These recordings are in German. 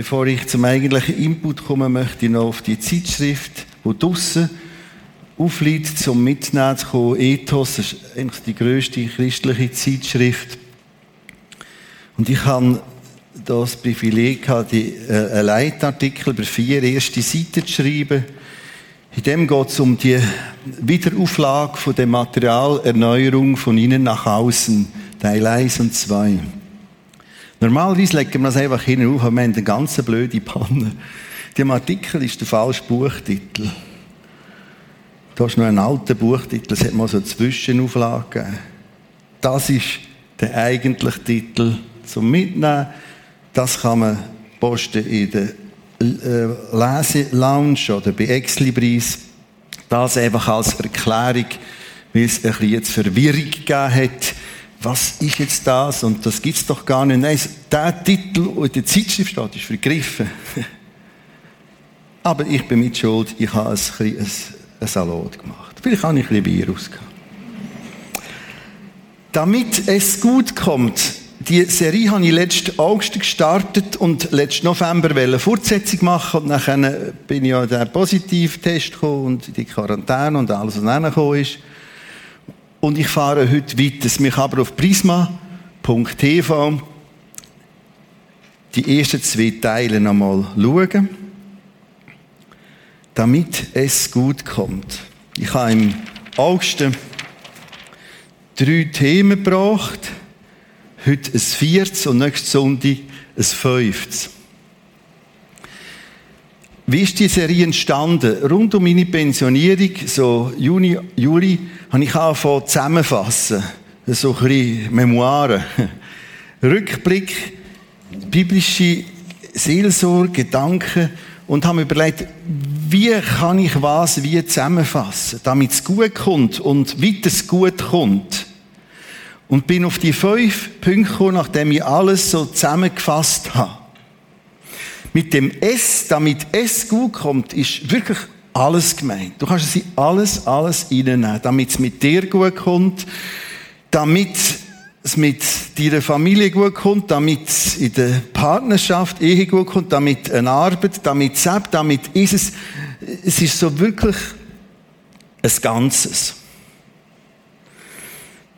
Bevor ich zum eigentlichen Input komme, möchte ich noch auf die Zeitschrift, die draussen aufliegt, zum Mitnehmen zu kommen. Ethos, das ist eigentlich die grösste christliche Zeitschrift. Und ich habe das Privileg gehabt, äh, einen Leitartikel über vier erste Seiten zu schreiben. In dem geht es um die Wiederauflage von dem Material, Erneuerung von innen nach außen, Teil 1 und 2. Normalerweise legen wir das einfach hin und haben eine ganz blöde Panne. Dem Artikel ist der falsche Buchtitel. Da ist noch ein alter Buchtitel, es hat mal so eine Zwischenauflage gegeben. Das ist der eigentliche Titel zum Mitnehmen. Das kann man posten in der äh, Leselounge oder bei Exlibris. Das einfach als Erklärung, weil es ein bisschen jetzt Verwirrung gegeben hat. Was ist jetzt das? Und das gibt's doch gar nicht. Nein, der Titel, der in der Zeitschrift steht, ist vergriffen. Aber ich bin mit Schuld. Ich habe ein, ein, ein Salat gemacht. Vielleicht habe ich ein bisschen Bier rausgehauen. Damit es gut kommt, die Serie habe ich letzten August gestartet und letzten November eine Fortsetzung machen und dann bin ich an den Positivtest gekommen und die Quarantäne und alles, was gekommen ist. Und ich fahre heute weiter. Mich aber auf prisma.tv die ersten zwei Teile nochmal schauen, damit es gut kommt. Ich habe im August drei Themen gebracht heute ein viertes und nächsten Sonntag ein fünftes. Wie ist die Serie entstanden? Rund um meine Pensionierung, so Juni, Juli, habe ich angefangen zusammenfassen. So ein bisschen Memoiren. Rückblick, biblische Seelsorge, Gedanken und habe mir überlegt, wie kann ich was wie zusammenfassen, damit es gut kommt und weiter es gut kommt. Und bin auf die fünf Punkte gekommen, nachdem ich alles so zusammengefasst habe. Mit dem S, damit es gut kommt, ist wirklich alles gemeint. Du kannst es alles, alles reinnehmen, damit es mit dir gut kommt, damit es mit deiner Familie gut kommt, damit es in der Partnerschaft, Ehe gut kommt, damit eine Arbeit, damit es damit ist es, es ist so wirklich ein Ganzes.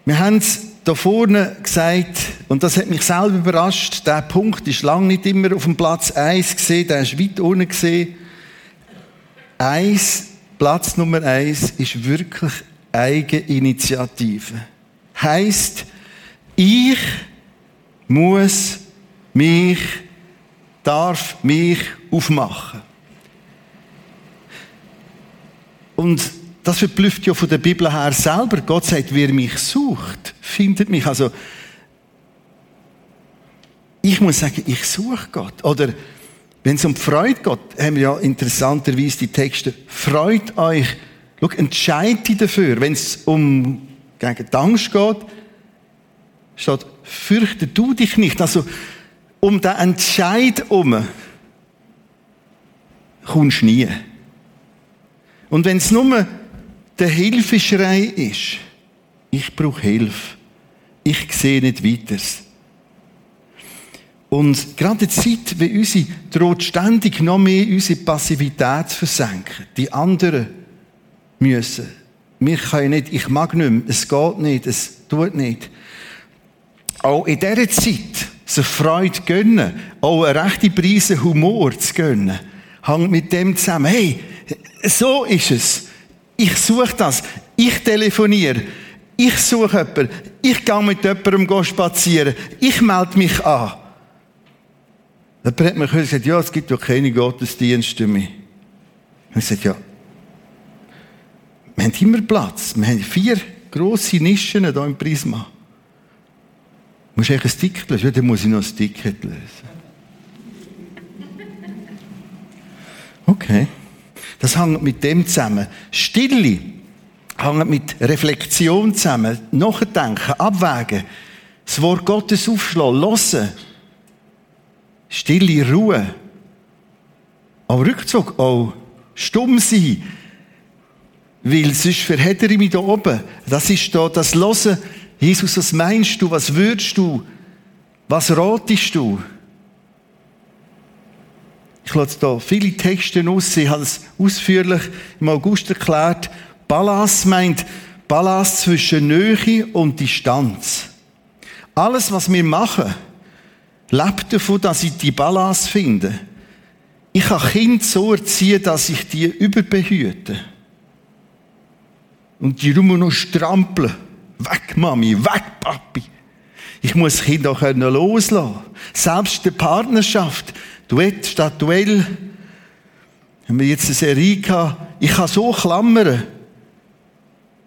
Wir haben es da vorne gesagt, und das hat mich selber überrascht, der Punkt ist lange nicht immer auf dem Platz 1 gesehen, der ist weit unten gesehen. Eins, Platz Nummer 1 ist wirklich Eigeninitiative. Heißt, ich muss mich, darf mich aufmachen. Und das verblüfft ja von der Bibel her selber. Gott sagt, wer mich sucht, findet mich. Also, ich muss sagen, ich suche Gott. Oder, wenn es um Freude geht, haben wir ja interessanterweise die Texte, freut euch. Schau, entscheidet dafür. Wenn es um gegen die Angst geht, steht, fürchte du dich nicht. Also, um den Entscheid um kommst du nie. Und wenn es nur der Hilfeschrei ist, ich brauche Hilfe. Ich sehe nicht weiter. Und gerade die Zeit, wie unsere, droht ständig noch mehr unsere Passivität zu versenken. Die anderen müssen. Wir können nicht, ich mag nicht mehr, es geht nicht, es tut nicht. Auch in dieser Zeit so Freude gönnen, auch eine rechte Preise Humor zu gönnen, hängt mit dem zusammen. Hey, so ist es. Ich suche das. Ich telefoniere. Ich suche jemanden. Ich gehe mit jemandem spazieren. Ich melde mich an. Jemand hat mir gesagt, ja, es gibt ja keine Gottesdienste mehr. Ich sagte, ja, wir haben immer Platz. Wir haben vier grosse Nischen hier im Prisma. Du musst eigentlich ein Ticket lösen? Ja, dann muss ich noch ein Ticket lösen. Okay. Das hängt mit dem zusammen. Stille hängt mit Reflexion zusammen. Nachdenken, abwägen. Das Wort Gottes aufschlagen, hören. Stille Ruhe. Auch Rückzug, auch stumm sein. Weil sonst verhedere ich mich da oben. Das ist da das Hören. Jesus, was meinst du? Was würdest du? Was ratest du? Ich lasse da viele Texte aus. Ich habe es ausführlich im August erklärt. Balance meint Balance zwischen Nähe und Distanz. Alles, was wir machen, lebt davon, dass ich die Balance finde. Ich kann Kinder so erziehen, dass ich die überbehüte. Und die rum noch strampeln. Weg, Mami, weg, Papi. Ich muss Kinder auch loslassen Selbst in der Partnerschaft, Duett statt Duell, haben wir jetzt eine Serie gehabt, ich kann so klammern,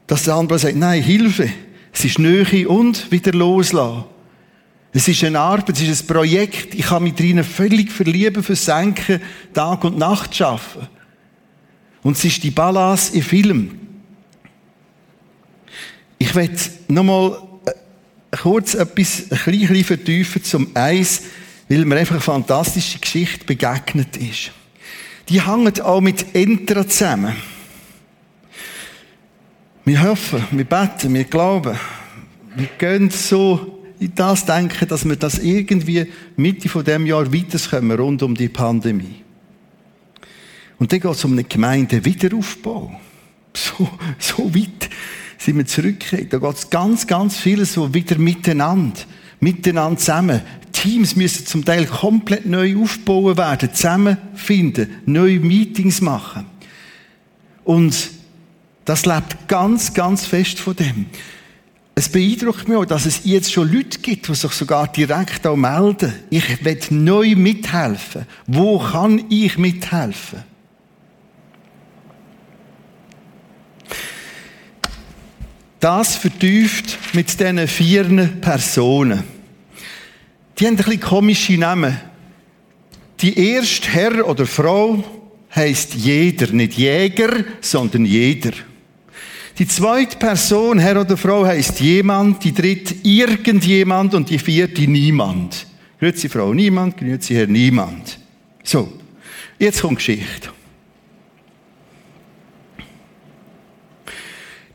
dass der andere sagt, nein, Hilfe. Es ist Nähe und wieder loslassen. Es ist eine Arbeit, es ist ein Projekt. Ich kann mich drinnen völlig verlieben, versenken, Tag und Nacht schaffen. Und es ist die Balance im Film. Ich werde nochmal äh, kurz etwas ein bisschen vertiefen zum Eis, weil mir einfach eine fantastische Geschichte begegnet ist. Die hängt auch mit Entra zusammen. Wir hoffen, wir beten, wir glauben, wir gehen so in das denken, dass wir das irgendwie Mitte von dem Jahr weiterkommen rund um die Pandemie. Und dann geht es um eine Gemeinde Wiederaufbau. So, so weit sind wir zurückgekommen. Da geht es ganz, ganz vieles so wieder miteinander. Miteinander zusammen. Teams müssen zum Teil komplett neu aufbauen werden, zusammenfinden, neue Meetings machen. Und das lebt ganz, ganz fest von dem. Es beeindruckt mich auch, dass es jetzt schon Leute gibt, die sich sogar direkt auch melden. Ich will neu mithelfen. Wo kann ich mithelfen? Das vertieft mit diesen vier Personen. Die haben ein bisschen komische Namen. Die erste Herr oder Frau heißt jeder, nicht Jäger, sondern jeder. Die zweite Person, Herr oder Frau, heißt jemand, die dritte irgendjemand und die vierte niemand. Grüezi Frau niemand, grüezi Herr niemand. So, jetzt kommt Geschichte.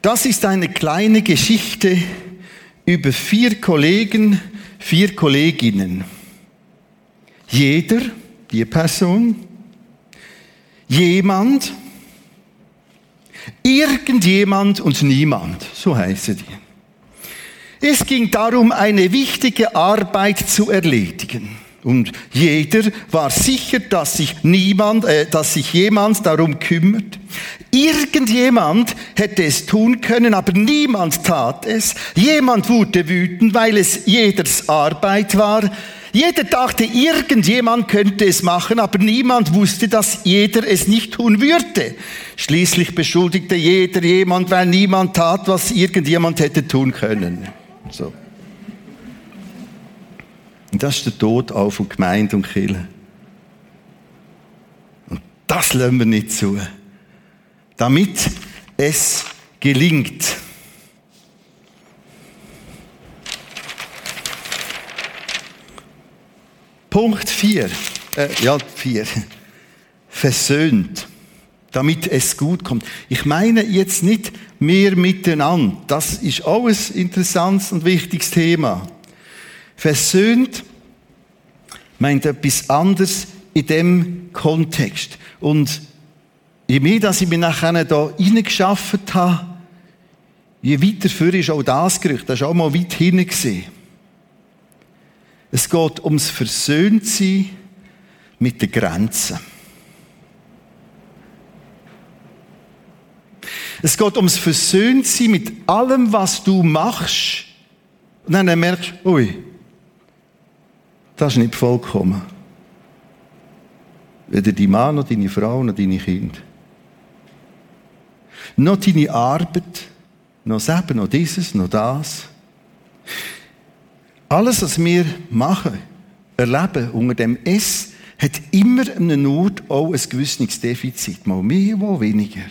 Das ist eine kleine Geschichte über vier Kollegen, vier Kolleginnen. Jeder, die Person, jemand, Irgendjemand und niemand, so heißen die. Es ging darum, eine wichtige Arbeit zu erledigen. Und jeder war sicher, dass sich niemand, äh, dass sich jemand darum kümmert. Irgendjemand hätte es tun können, aber niemand tat es. Jemand wurde wütend, weil es jeders Arbeit war. Jeder dachte, irgendjemand könnte es machen, aber niemand wusste, dass jeder es nicht tun würde. Schließlich beschuldigte jeder jemand, weil niemand tat, was irgendjemand hätte tun können. So. Und das ist der Tod auch von Gemeinde und Kirche. Und das lassen wir nicht zu. Damit es gelingt. Punkt 4. Äh, ja, 4. Versöhnt. Damit es gut kommt. Ich meine jetzt nicht mehr miteinander. Das ist auch ein interessantes und wichtiges Thema. Versöhnt meint etwas anderes in dem Kontext. Und je mehr, dass ich mich nachher da reingeschafft habe, je weiter für ist auch das Gerücht. Das ist auch mal weit hinten. Es geht ums Versöhntsein mit den Grenzen. Es geht ums Versöhntsein mit allem, was du machst. Und dann merkst du, ui, das ist nicht vollkommen. Weder dein Mann, noch deine Frau, noch deine Kinder. Noch deine Arbeit, noch das Eben, noch dieses, noch das. Alles, was wir machen, erleben unter dem S, hat immer eine Not auch ein gewisses Defizit. Mal mehr, mal weniger.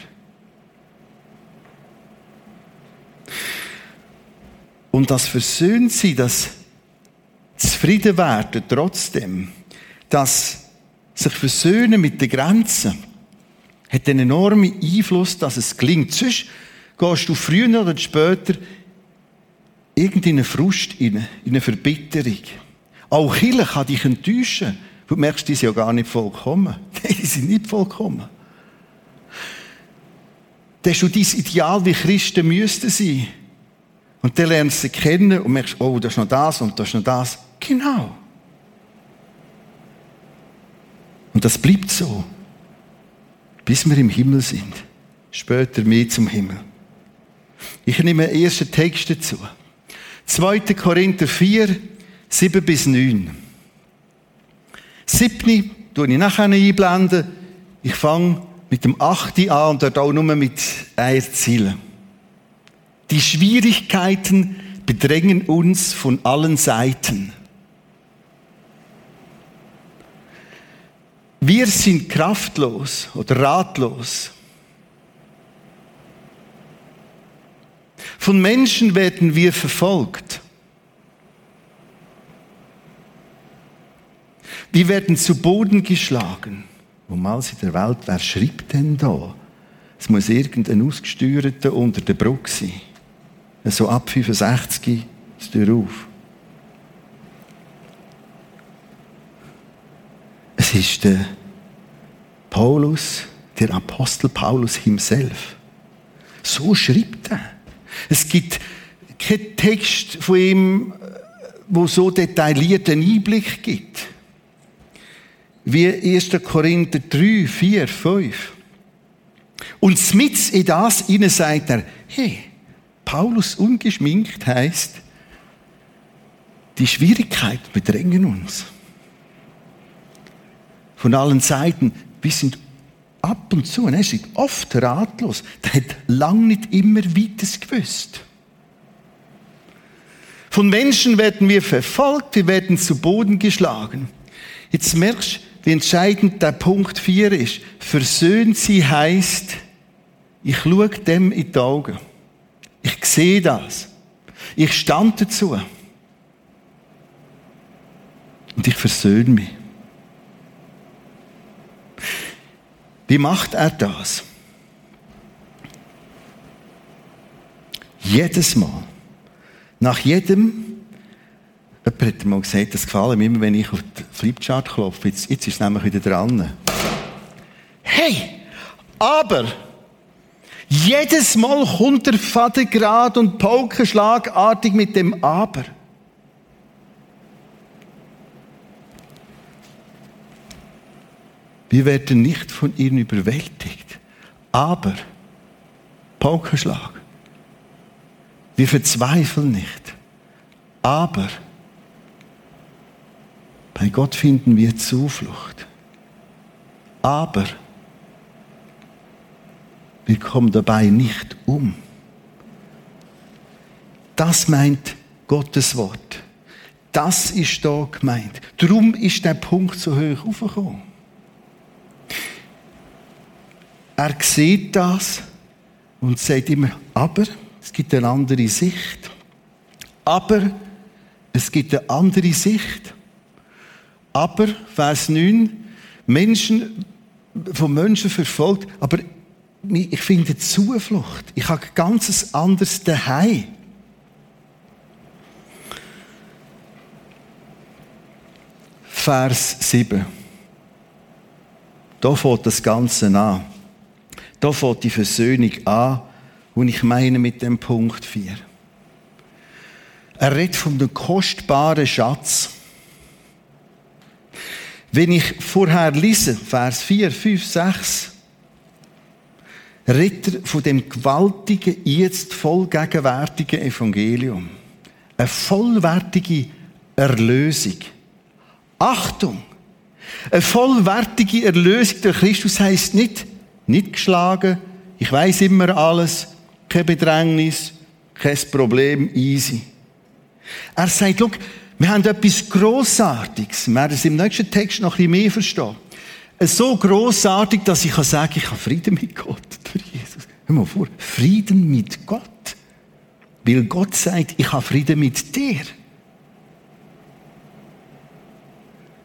Und das Versöhntsein, das zufrieden werden trotzdem, das sich versöhnen mit den Grenzen, hat einen enormen Einfluss, dass es gelingt. Sonst gehst du früher oder später irgendeine Frust, in eine Verbitterung. Auch Kirche kann dich enttäuschen, Du merkst, die sind ja gar nicht vollkommen. Die sind nicht vollkommen. Dann hast du dein Ideal, wie Christen müssten sein. Und dann lernst du sie kennen und merkst, oh, das ist noch das und das ist noch das. Genau. Und das bleibt so, bis wir im Himmel sind. Später mehr zum Himmel. Ich nehme einen ersten Text dazu. 2. Korinther 4, 7 bis 9. 7. tue ich nachher einblenden. Ich fange mit dem 8. an und dort auch nur mit einer Ziele. Die Schwierigkeiten bedrängen uns von allen Seiten. Wir sind kraftlos oder ratlos. Von Menschen werden wir verfolgt. Wir werden zu Boden geschlagen. Womals in der Welt, wer schreibt denn da? Es muss irgendein Ausgesteuerter unter der Brücke sein. So ab 65 ist der auf. Es ist der Paulus, der Apostel Paulus himself. So schreibt er. Es gibt keinen Text von ihm, wo so detaillierten Einblick gibt. Wie 1. Korinther 3, 4, 5. Und mit in das ihnen sagt er, hey, Paulus ungeschminkt heißt, die Schwierigkeiten bedrängen uns. Von allen Seiten, wir sind ab und zu, er ist oft ratlos, der hat lang nicht immer weites gewusst. Von Menschen werden wir verfolgt, wir werden zu Boden geschlagen. Jetzt merkst du, wie entscheidend der Punkt 4 ist. Versöhnt sie heißt, ich schaue dem in die Augen. Ich sehe das. Ich stand dazu. Und ich versöhne mich. Wie macht er das? Jedes Mal. Nach jedem Jemand hat mal gesagt, das gefällt mir immer, wenn ich auf den Flipchart klopfe. Jetzt, jetzt ist es nämlich wieder dran. Hey! Aber! Jedes Mal kommt der Vater gerade und paukenschlagartig mit dem Aber. Wir werden nicht von ihnen überwältigt. Aber, Paukenschlag. Wir verzweifeln nicht. Aber, bei Gott finden wir Zuflucht. Aber wir kommen dabei nicht um. Das meint Gottes Wort. Das ist da gemeint. Darum ist der Punkt so hoch aufgekommen. Er sieht das und sagt immer, aber es gibt eine andere Sicht. Aber es gibt eine andere Sicht. Aber, Vers 9, Menschen, von Menschen verfolgt, aber ich finde Zuflucht. Ich habe ganz anderes daheim. Vers 7. Da fängt das Ganze an. Da fängt die Versöhnung an, und ich meine mit dem Punkt 4. Er redet von dem kostbaren Schatz. Wenn ich vorher lese, Vers 4, 5, 6, Ritter von dem gewaltigen, jetzt vollgegenwärtigen Evangelium. Eine vollwertige Erlösung. Achtung! Eine vollwertige Erlösung durch Christus heißt nicht, nicht geschlagen, ich weiß immer alles, kein Bedrängnis, kein Problem, easy. Er sagt, schau, wir haben etwas Grossartiges. Wir werden es im nächsten Text noch ein bisschen mehr verstehen. So grossartig, dass ich sagen kann, ich habe Frieden mit Gott durch Jesus. Hör mal vor, Frieden mit Gott. Weil Gott sagt, ich habe Frieden mit dir.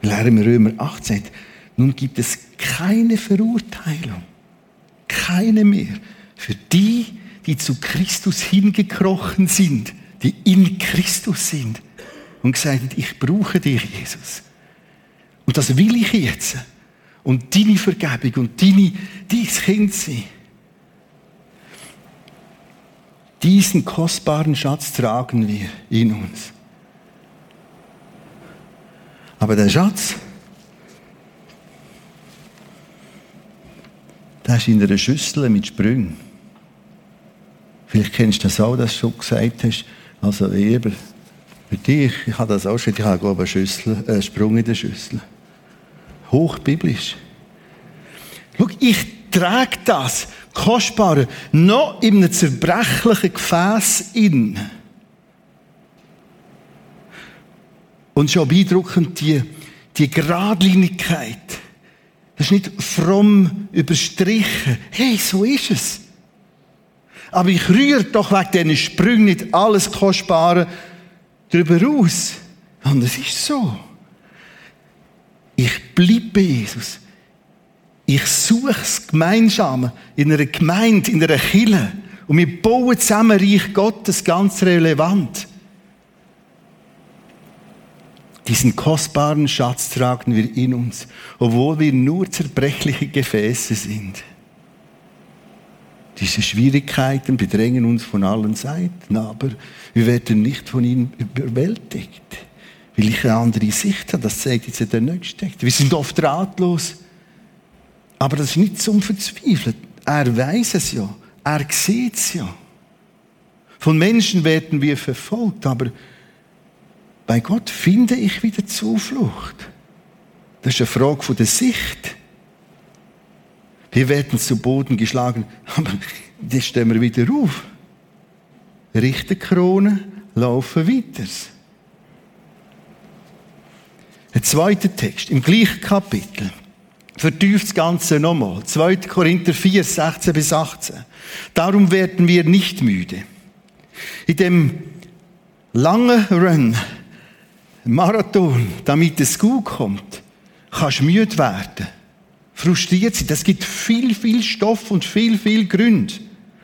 Er im Römer 8 sagt, nun gibt es keine Verurteilung. Keine mehr. Für die, die zu Christus hingekrochen sind, die in Christus sind und gesagt hat, ich brauche dich, Jesus. Und das will ich jetzt. Und deine Vergebung und deine, dein Kind sein. Diesen kostbaren Schatz tragen wir in uns. Aber der Schatz, der ist in einer Schüssel mit Sprüngen. Vielleicht kennst du das auch, dass du schon gesagt hast, also Eber, für dich, ich habe das auch schon, ich habe glaube eine Schüssel, einen Sprung in der Schüssel. Hochbiblisch. Schau, ich trage das Kostbare noch in einem zerbrechlichen Gefäß in. Und schon beeindruckend die, die Gradlinigkeit. Das ist nicht fromm überstrichen. Hey, so ist es. Aber ich rühre doch wegen diesen Sprüngen nicht alles Kostbare darüber aus. Und es ist so. Ich bleibe Jesus. Ich suche das Gemeinsame in einer Gemeinde, in einer Kirche. Und wir bauen zusammen Reich Gottes ganz relevant. Diesen kostbaren Schatz tragen wir in uns, obwohl wir nur zerbrechliche Gefäße sind. Diese Schwierigkeiten bedrängen uns von allen Seiten, aber wir werden nicht von ihnen überwältigt, weil ich eine andere Sicht habe. Das zeigt jetzt der nächste Wir sind oft ratlos, aber das ist nicht zum Verzweifeln. Er weiß es ja, er sieht es ja. Von Menschen werden wir verfolgt, aber bei Gott finde ich wieder Zuflucht. Das ist eine Frage der Sicht. Wir werden zu Boden geschlagen, aber jetzt stehen wir wieder auf. Richterkrone, laufen weiter. Ein zweiter Text im gleichen Kapitel vertieft das Ganze nochmal. 2. Korinther 4, 16 bis 18. Darum werden wir nicht müde. In dem langen Run, Marathon, damit es gut kommt, kannst du müde werden frustriert sind. Es gibt viel, viel Stoff und viel, viel Gründe.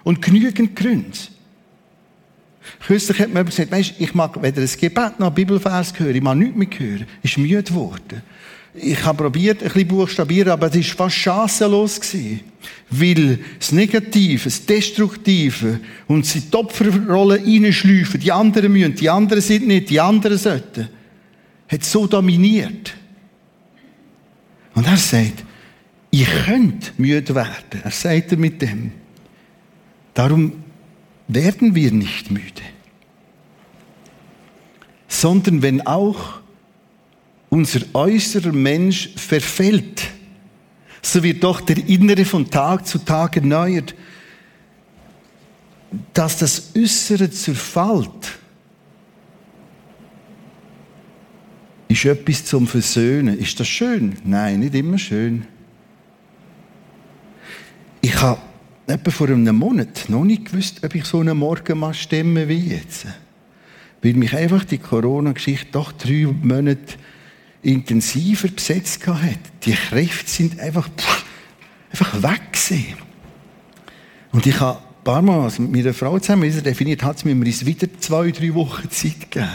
Und genügend Gründe. Kürzlich hat mir gesagt, weißt, ich mag weder ein Gebet noch ein Bibelvers hören, ich mag nichts mehr hören. Bin müde geworden. Ich habe probiert, ein bisschen buchstabieren, aber es war fast chancenlos gewesen. Weil das Negative, das Destruktive und sie die Opferrolle reinschleifen, die anderen müssen, die anderen sind nicht, die anderen sollten, hat so dominiert. Und er sagt, Ihr könnt müde werden. Er sagt er mit dem. Darum werden wir nicht müde. Sondern wenn auch unser äußerer Mensch verfällt, so wird doch der Innere von Tag zu Tag erneuert, dass das Äußere zerfällt, ist etwas zum Versöhnen. Ist das schön? Nein, nicht immer schön. Ich habe etwa vor einem Monat noch nicht gewusst, ob ich so einen Morgen mal stemme wie jetzt. Weil mich einfach die Corona-Geschichte doch drei Monate intensiver besetzt hat. Die Kräfte sind einfach, pff, einfach weg gewesen. Und ich habe ein paar Mal mit meiner Frau zusammen definiert, hat es mir wieder zwei, drei Wochen Zeit gegeben.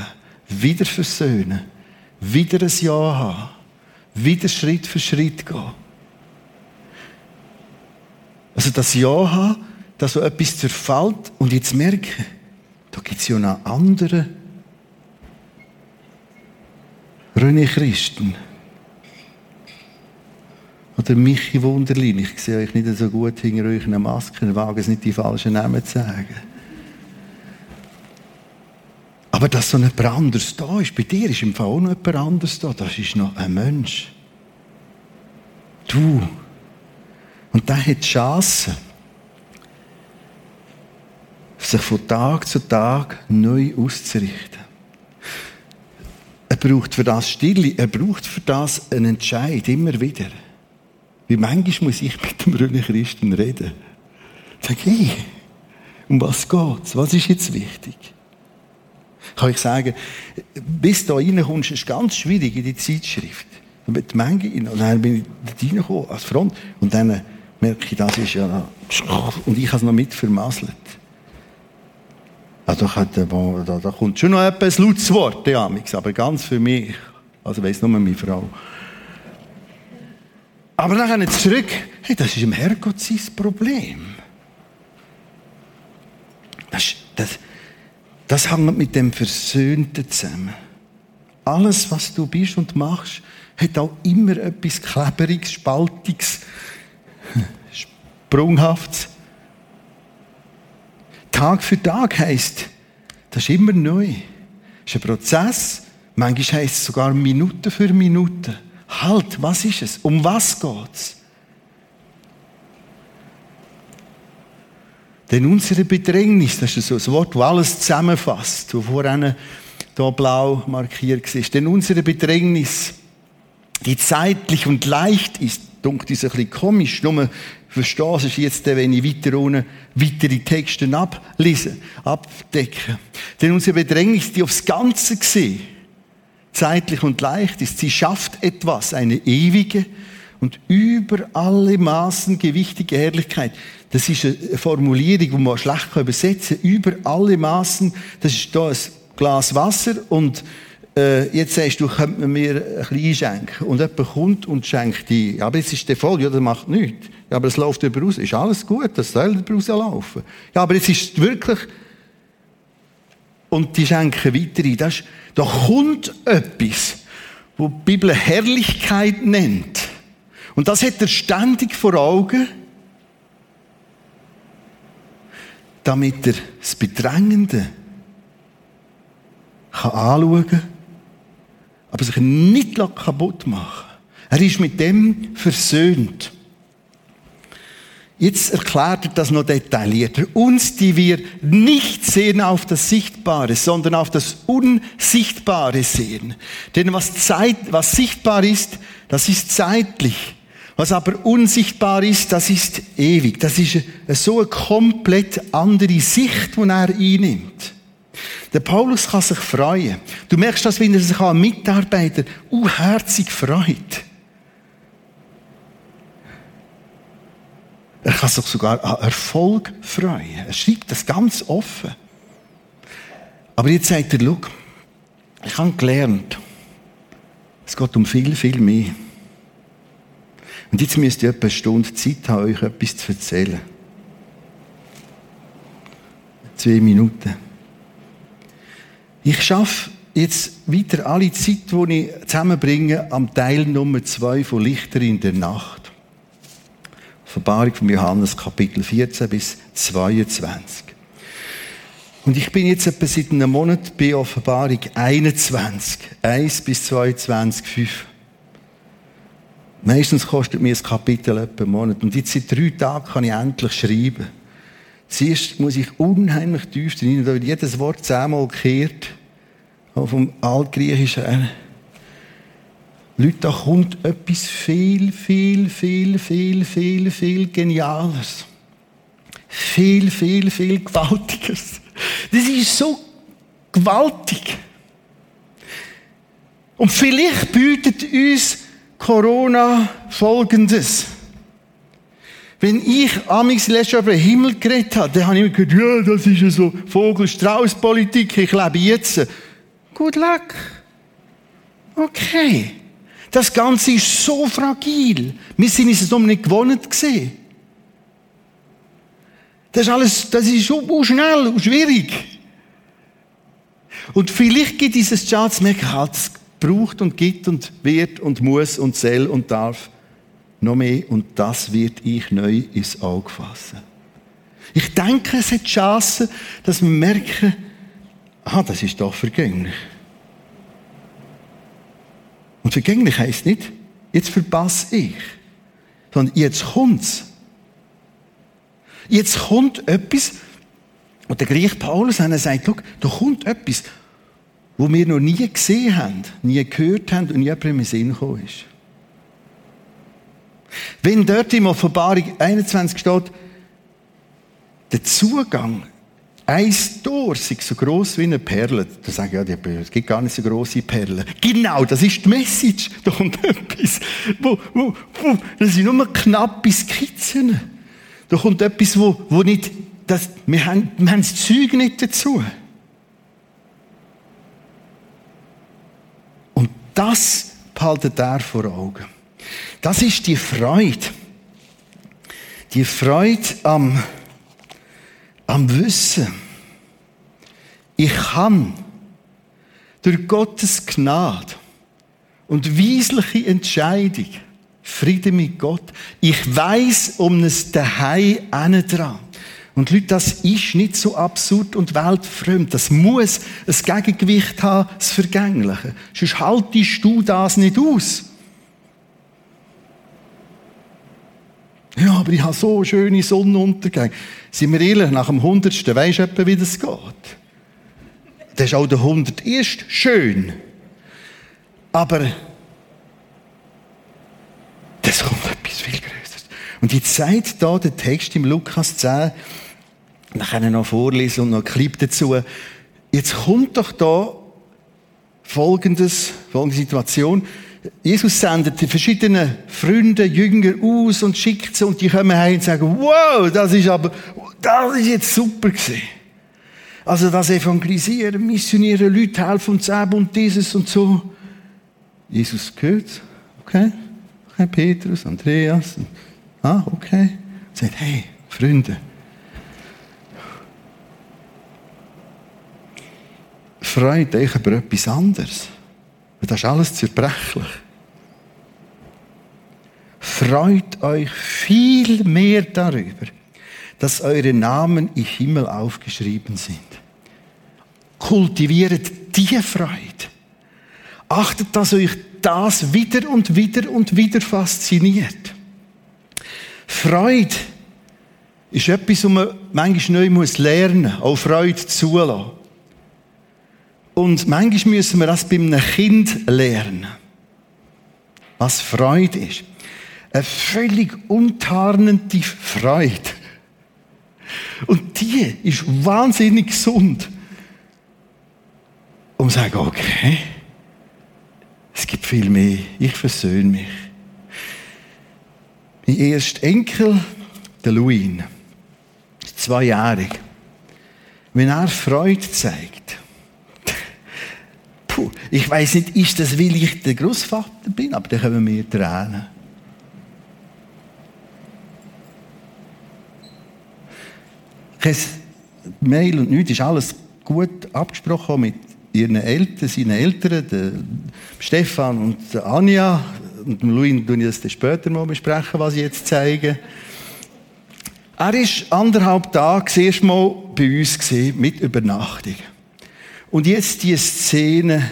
Wieder versöhnen. Wieder ein Ja haben. Wieder Schritt für Schritt gehen. Also das Ja haben, dass so etwas zerfällt und jetzt merke, da gibt es ja noch andere René Christen. Oder Michi Wunderlin. Ich sehe euch nicht so gut hinter euch eine Maske, wage es nicht die falschen Namen zu sagen. Aber dass so jemand anderes da ist, bei dir ist im Fall auch noch jemand anderes da. Das ist noch ein Mensch. Du und der hat die Chance, sich von Tag zu Tag neu auszurichten. Er braucht für das Stille, er braucht für das einen Entscheid, immer wieder. Wie manchmal muss ich mit dem Röner Christen reden. Sag, hey, um was geht's? Was ist jetzt wichtig? Kann ich sagen, bis da reinkommst, ist ganz schwierig in die Zeitschrift. Und dann bin ich da reingekommen, als Front. Und dann merke ich, das ist ja und ich habe es noch mit vermasselt. Also da, da, da kommt schon noch etwas lautes Wort, ja, aber ganz für mich, also weiss nur meine Frau. Aber dann zurück, hey, das ist im Herrgott sein Problem. Das, das, das hängt mit dem Versöhnten zusammen. Alles, was du bist und machst, hat auch immer etwas Kleberiges, Spaltiges, Sprunghaftes. Tag für Tag heisst, das ist immer neu. Das ist ein Prozess. Manchmal heisst es sogar Minute für Minute. Halt, was ist es? Um was geht's? Denn unsere Bedrängnis, das ist so ein Wort, das alles zusammenfasst, das vorhin hier blau markiert ist. Denn unsere Bedrängnis, die zeitlich und leicht ist, dunkelt ist ein bisschen komisch, nur verstehst du jetzt, wenn ich weiter unten weitere Texte ablese, abdecken. Denn unsere Bedrängnis, die aufs Ganze gesehen, zeitlich und leicht ist, sie schafft etwas, eine ewige und über alle Maßen gewichtige Herrlichkeit. Das ist eine Formulierung, die man schlecht übersetzen kann. Über alle Maßen, das ist hier ein Glas Wasser und äh, jetzt sagst du, könnte man mir ein bisschen einschenken. Und jemand kommt und schenkt die. Ja, aber jetzt ist der voll. Ja, das macht nichts. Ja, aber es läuft über raus. Ist alles gut, das soll über rauslaufen. Ja, aber jetzt ist es wirklich... Und die schenken weiter ein. Das ist, da kommt etwas, wo die Bibel Herrlichkeit nennt. Und das hat er ständig vor Augen, damit er das Bedrängende anschauen kann, aber sich nicht kaputt machen Er ist mit dem versöhnt. Jetzt erklärt er das noch detaillierter. Uns, die wir nicht sehen auf das Sichtbare, sondern auf das Unsichtbare sehen. Denn was, Zeit, was sichtbar ist, das ist zeitlich. Was aber unsichtbar ist, das ist ewig. Das ist so eine komplett andere Sicht, die er einnimmt. Der Paulus kann sich freuen. Du merkst das, wenn er sich an Mitarbeiter unherzig freut. Er kann sich sogar an Erfolg freuen. Er schreibt das ganz offen. Aber jetzt sagt er, schau, ich habe gelernt, es geht um viel, viel mehr. Und jetzt müsst ihr etwa eine Stunde Zeit haben, euch etwas zu erzählen. Zwei Minuten. Ich schaffe jetzt weiter alle Zeit, die ich zusammenbringe, am Teil Nummer zwei von Lichter in der Nacht. Verbarung von Johannes Kapitel 14 bis 22. Und ich bin jetzt etwa seit einem Monat bei Offenbarung 21, 1 bis 22, 5. Meistens kostet mir ein Kapitel etwa einen Monat. Und jetzt seit drei Tagen kann ich endlich schreiben. Zuerst muss ich unheimlich tief drin, da wird jedes Wort zehnmal gekehrt. Vom Altgriechischen. Leute, da kommt etwas viel, viel, viel, viel, viel, viel Geniales. Viel, viel, viel Gewaltiges. Das ist so gewaltig. Und vielleicht bietet uns Corona Folgendes. Wenn ich amigs letztes über den Himmel geredet habe, dann habe ich mir gedacht, ja, das ist ja so Vogel-Strauß-Politik, ich lebe jetzt. Good luck. Okay. Das Ganze ist so fragil. Wir sind es noch nicht gewohnt gesehen. Das ist alles, das ist so schnell und schwierig. Und vielleicht gibt dieses Schatz merken, halt, es braucht und gibt und wird und muss und soll und darf noch mehr und das wird ich neu ins Auge fassen. Ich denke, es hat Chancen, dass wir merken, ah, das ist doch vergänglich. Und vergänglich heisst nicht, jetzt verpasse ich, sondern jetzt kommt's. Jetzt kommt etwas, und der Griech Paulus sagt, schau, da kommt etwas, wo wir noch nie gesehen haben, nie gehört haben und nie im Sinn gekommen ist. Wenn dort im Offenbarung 21 steht, der Zugang ein Tor sei so gross wie eine Perle. Da sage ich, ja, es gibt gar nicht so grosse Perlen. Genau, das ist die Message. Da kommt etwas, wo, wo, wo, das sind nur knappe Skizzen. Da kommt etwas, wo, wo nicht, das, wir haben, wir haben das Zeug nicht dazu. Und das behaltet er vor Augen. Das ist die Freude. Die Freude am, am Wissen. Ich kann durch Gottes Gnade und weisliche Entscheidung Frieden mit Gott. Ich weiß um es daheim dran. Und Leute, das ist nicht so absurd und weltfremd. Das muss ein Gegengewicht haben, das Vergängliche. Sonst haltest du das nicht aus. Ja, aber ich habe so schöne Sonnenuntergänge. Sind wir ehrlich, nach dem Hundertsten weisst du etwa, wie das geht. Das ist auch der Hunderterste schön. Aber das kommt etwas viel Größeres. Und die Zeit da, der Text im Lukas 10, kann noch vorlesen und noch einen Clip dazu. Jetzt kommt doch da folgendes, folgende Situation. Jesus sendet die verschiedenen Freunde, Jünger aus und schickt sie und die kommen heim und sagen, wow, das ist aber, das ist jetzt super gewesen. Also das Evangelisieren, Missionieren, Leute helfen uns eben und dieses und so. Jesus gehört, okay, okay, Petrus, Andreas, ah, okay. Sagt, hey, Freunde, freut euch über etwas anderes. Das ist alles zerbrechlich. Freut euch viel mehr darüber, dass eure Namen im Himmel aufgeschrieben sind. Kultiviert die Freude. Achtet, dass euch das wieder und wieder und wieder fasziniert. Freude ist etwas, was man manchmal neu lernen muss, auch Freude zulassen. Und manchmal müssen wir das bei einem Kind lernen. Was Freude ist. Eine völlig untarnende Freude. Und die ist wahnsinnig gesund. Zu sagen, okay, es gibt viel mehr. Ich versöhne mich. Mein erster Enkel, der Louis, zweijährig, wenn er Freude zeigt, Puh, ich weiß nicht, ist das, weil ich der Großvater bin, aber dann kommen mir Tränen. Kein Mail und nichts, ist alles gut abgesprochen mit ihren Eltern, seinen Eltern, der Stefan und der Anja. Und Louis tue ich das später mal besprechen, was ich jetzt zeige. Er war anderthalb Tage erst mal bei uns mit Übernachtung. Und jetzt die Szene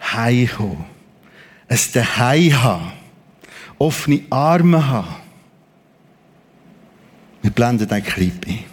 heimkommen. Es daheim haben. Offene Arme haben. Wir blenden einen Clip ein.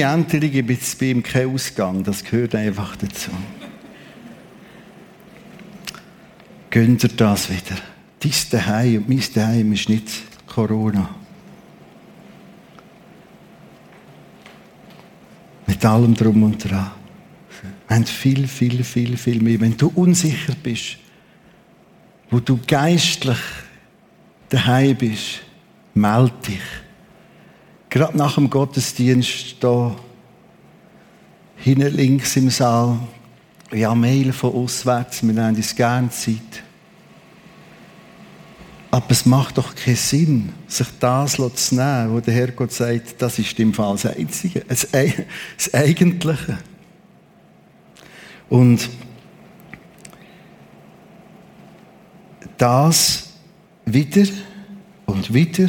Ohne Änderung gibt es bei ihm keinen Ausgang. Das gehört einfach dazu. Gönnt ihr das wieder? Dein Daheim und mein Daheim ist nicht Corona. Mit allem Drum und Dran. Wir haben viel, viel, viel, viel mehr. Wenn du unsicher bist, wo du geistlich daheim bist, melde dich. Gerade nach dem Gottesdienst da hinten links im Saal, ja, Mail von auswärts, wir nehmen uns gerne Zeit. Aber es macht doch keinen Sinn, sich das zu nehmen, wo der Herrgott sagt, das ist im Fall das Einzige, das Eigentliche. Und das wieder und wieder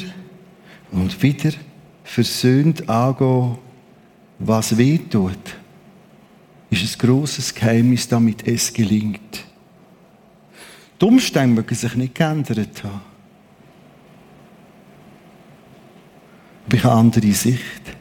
und wieder versöhnt angehen, was weh tut, ist ein grosses Geheimnis, damit es gelingt. Die Umstände mögen sich nicht geändert haben. Ich habe eine andere Sicht.